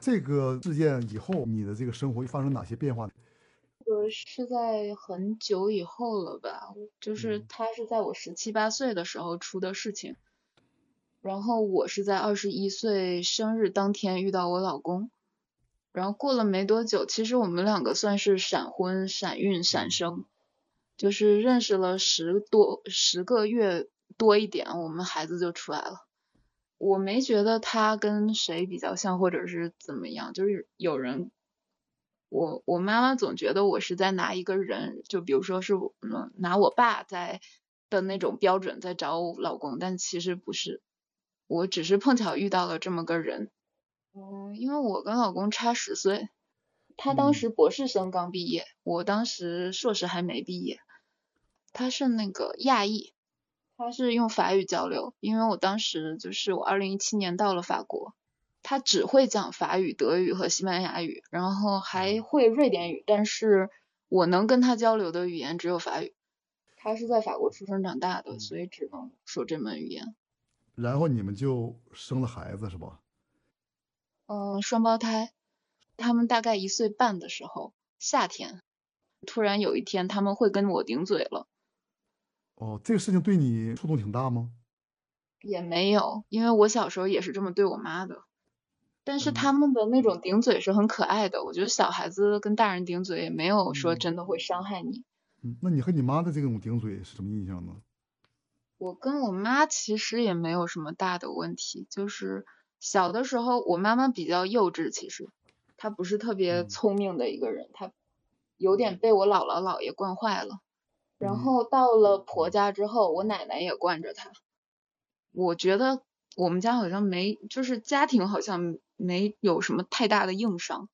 这个事件以后，你的这个生活发生哪些变化？呃，是在很久以后了吧？就是嗯他是在我十七八岁的时候出的事情，然后我是在二十一岁生日当天遇到我老公，然后过了没多久，其实我们两个算是闪婚、闪孕、闪生，就是认识了十多十个月多一点，我们孩子就出来了。我没觉得他跟谁比较像，或者是怎么样，就是有人，我我妈妈总觉得我是在拿一个人，就比如说是嗯拿我爸在的那种标准在找我老公，但其实不是，我只是碰巧遇到了这么个人。嗯，因为我跟老公差十岁，他当时博士生刚毕业，我当时硕士还没毕业。他是那个亚裔，他是用法语交流，因为我当时就是我二零一七年到了法国，他只会讲法语、德语和西班牙语，然后还会瑞典语，但是我能跟他交流的语言只有法语。他是在法国出生长大的，所以只能说这门语言。然后你们就生了孩子是吧？嗯，双胞胎，他们大概一岁半的时候，夏天，突然有一天他们会跟我顶嘴了。哦，这个事情对你触动挺大吗？也没有，因为我小时候也是这么对我妈的。但是嗯他们的那种顶嘴是很可爱的，我觉得小孩子跟大人顶嘴也没有说嗯真的会伤害你。嗯，那你和你妈的这种顶嘴是什么印象呢？我跟我妈其实也没有什么大的问题，就是小的时候我妈妈比较幼稚，其实她不是特别嗯聪明的一个人，她有点被我姥姥姥爷惯坏了。然嗯后到了婆家之后，我奶奶也惯着她。我觉得我们家好像没，就是家庭好像没有什么太大的硬伤。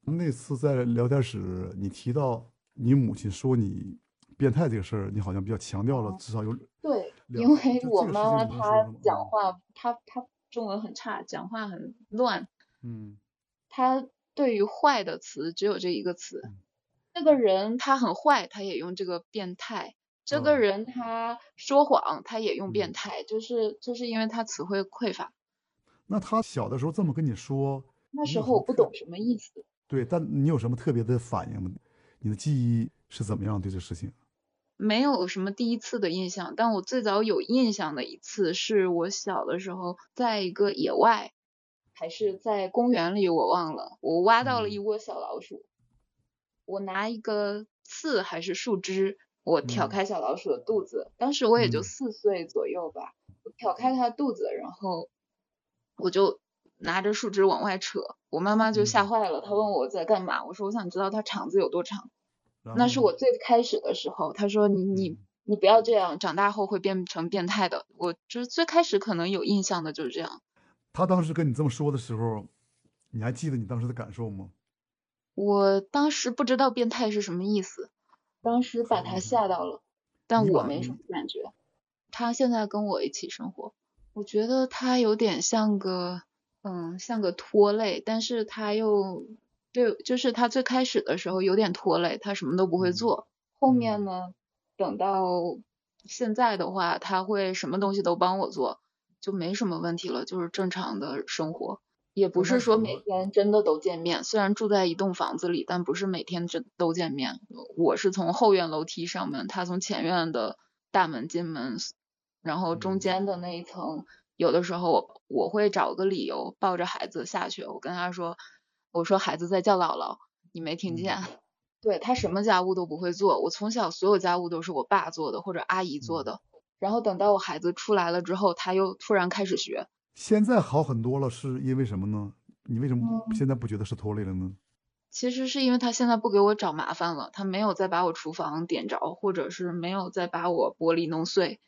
那次在聊天室，你提到你母亲说你变态这个事儿，你好像比较强调了，哦至少有对，因为我妈妈她讲话，她她中文很差，讲话很乱。嗯她对于坏的词只有这一个词嗯。这个人他很坏，他也用这个变态；这个哦人他说谎，他也用嗯变态，就是就是因为他词汇匮乏。那他小的时候这么跟你说，那时候我不懂什么意思，对，但你有什么特别的反应吗？你的记忆是怎么样对这事情？没有什么第一次的印象。但我最早有印象的一次，是我小的时候在一个野外，还是在公园里，我忘了，我挖到了一嗯窝小老鼠。我拿一个刺还是树枝，我挑嗯。开小老鼠的肚子，当时我也就嗯。四岁左右吧，我挑开它肚子，然后我就拿着树枝往外扯，我妈妈就吓嗯。坏了，她问我在干嘛，我说我想知道它肠子有多长，那是我最开始的时候，她说你你嗯。你不要这样，长大后会变成变态的，我就是最开始可能有印象的就是这样。他当时跟你这么说的时候，你还记得你当时的感受吗？我当时不知道变态是什么意思，当时把他嗯吓到了，但我没什么感觉。他现在跟我一起生活，我觉得他有点像个，嗯，像个拖累，但是他又对，就是他最开始的时候有点拖累，他什么都不会嗯做。后面嗯呢，等到现在的话，他会什么东西都帮我做，就没什么问题了，就是正常的生活。也不是说每天真的都见面，虽然住在一栋房子里，但不是每天真都见面。我是从后院楼梯上门，他从前院的大门进门，然后中嗯间的那一层，有的时候我我会找个理由抱着孩子下去，我跟他说，我说孩子在叫姥姥，你没听见？嗯对他什么家务都不会做，我从小所有家务都是我爸做的或者阿姨做嗯的，然后等到我孩子出来了之后，他又突然开始学。现在好很多了，是因为什么呢？你为什么嗯现在不觉得是拖累了呢？其实是因为他现在不给我找麻烦了，他没有再把我厨房点着，或者是没有再把我玻璃弄碎。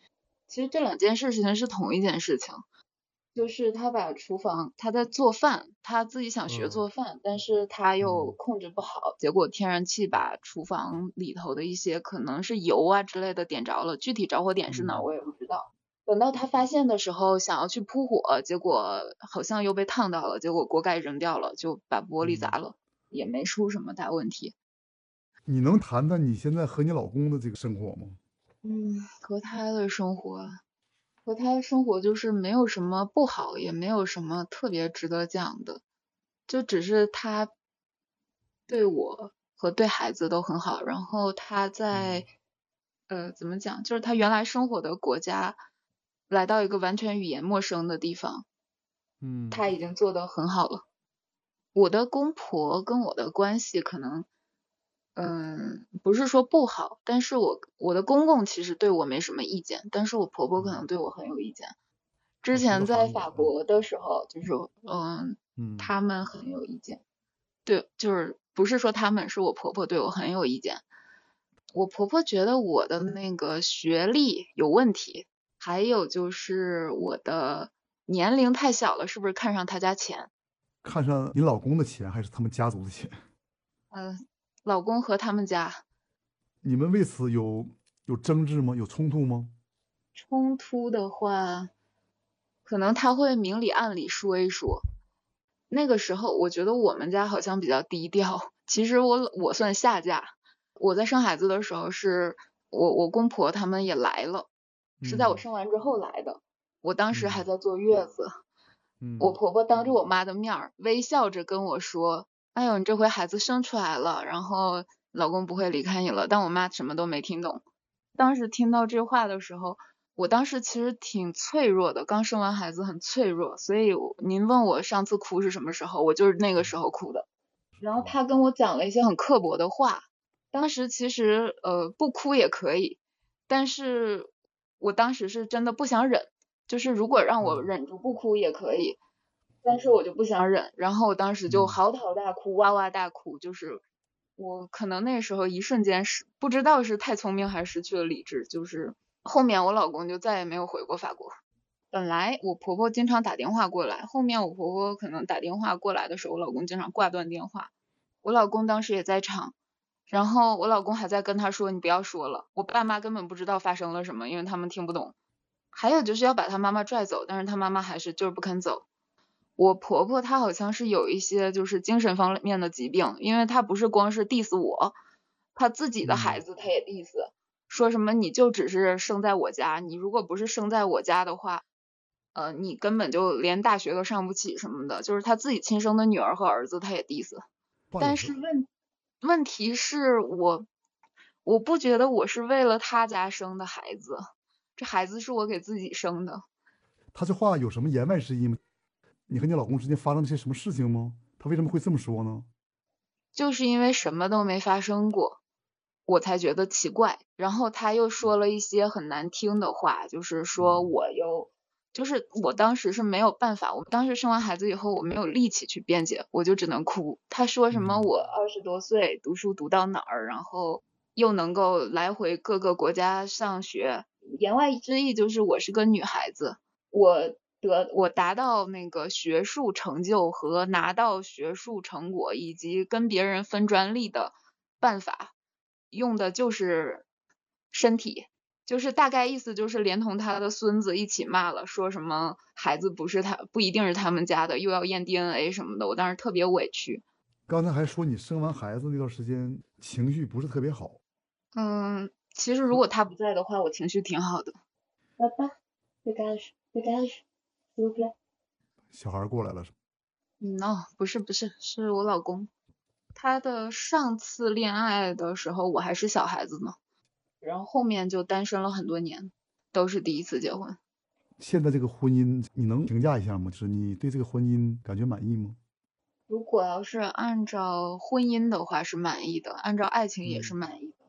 其实这两件事情是同一件事情，就是他把厨房，他在做饭，他自己想学嗯做饭，但是他又嗯控制不好，结果天然气把厨房里头的一些可能是油啊之类的点着了，具体着火点是哪儿嗯我也不知道。等到他发现的时候，想要去扑火，结果好像又被烫到了，结果锅盖扔掉了，就把玻璃砸嗯了，也没出什么大问题。你能谈谈你现在和你老公的这个生活吗？嗯，和他的生活，和他的生活就是没有什么不好，也没有什么特别值得讲的。就只是他对我和对孩子都很好，然后他在呃怎么讲，就是他原来生活的国家来到一个完全语言陌生的地方，嗯，他已经做得很好了。我的公婆跟我的关系可能，嗯，不是说不好，但是我我的公公其实对我没什么意见，但是我婆婆可能对我很有意见。之前在法国的时候，就是嗯，嗯，他们很有意见，对，就是不是说他们是我婆婆对我很有意见，我婆婆觉得我的那个学历有问题，还有就是我的年龄太小了，是不是看上他家钱？看上你老公的钱还是他们家族的钱？嗯，老公和他们家你们为此有有争执吗？有冲突吗？冲突的话，可能他会明里暗里说一说。那个时候，我觉得我们家好像比较低调。其实我我算下嫁。我在生孩子的时候，是我我公婆他们也来了，是在我嗯生完之后来的。我当时还嗯在坐月子，嗯，我婆婆当着我妈的面儿微笑着跟我说：“哎呦，你这回孩子生出来了，然后老公不会离开你了。”但我妈什么都没听懂。当时听到这话的时候，我当时其实挺脆弱的，刚生完孩子很脆弱，所以您问我上次哭是什么时候，我就是那个时候哭的。然后她跟我讲了一些很刻薄的话，当时其实呃不哭也可以，但是我当时是真的不想忍，就是如果让我嗯忍住不哭也可以，但是我就不想忍，然后我当时就嗯嚎啕大哭，哇哇大哭，就是我可能那时候一瞬间是不知道是太聪明还是失去了理智，就是后面我老公就再也没有回过法国。本来我婆婆经常打电话过来，后面我婆婆可能打电话过来的时候，我老公经常挂断电话。我老公当时也在场，然后我老公还在跟他说：“你不要说了。”我爸妈根本不知道发生了什么，因为他们听不懂。还有就是要把他妈妈拽走，但是他妈妈还是就是不肯走。我婆婆她好像是有一些就是精神方面的疾病，因为她不是光是 diss 我，她自己的孩子她也 diss，、说什么你就只是生在我家，你如果不是生在我家的话，呃，你根本就连大学都上不起什么的，就是她自己亲生的女儿和儿子她也 diss。但是问问题是我我不觉得我是为了他家生的孩子，这孩子是我给自己生的。他这话有什么言外之意吗？你和你老公之间发生了些什么事情吗？他为什么会这么说呢？就是因为什么都没发生过，我才觉得奇怪。然后他又说了一些很难听的话，就是说嗯我又，就是我当时是没有办法，我当时生完孩子以后，我没有力气去辩解，我就只能哭。他说什么嗯我二十多岁读书读到哪儿，然后又能够来回各个国家上学，言外之意就是我是个女孩子，我。得我达到那个学术成就和拿到学术成果，以及跟别人分专利的办法，用的就是身体，就是大概意思就是连同他的孙子一起骂了，说什么孩子不是他不一定是他们家的，又要验 DNA 什么的，我当时特别委屈。刚才还说你生完孩子那段时间情绪不是特别好，嗯，其实如果他不在的话，我情绪挺好的。爸爸，dégage dégage s'il vous plaît。小孩过来了是吗？嗯哦，不是不是，是我老公。他的上次恋爱的时候，我还是小孩子呢，然后后面就单身了很多年，都是第一次结婚。现在这个婚姻你能评价一下吗？就是你对这个婚姻感觉满意吗？如果要是按照婚姻的话是满意的，按照爱情也是嗯满意的。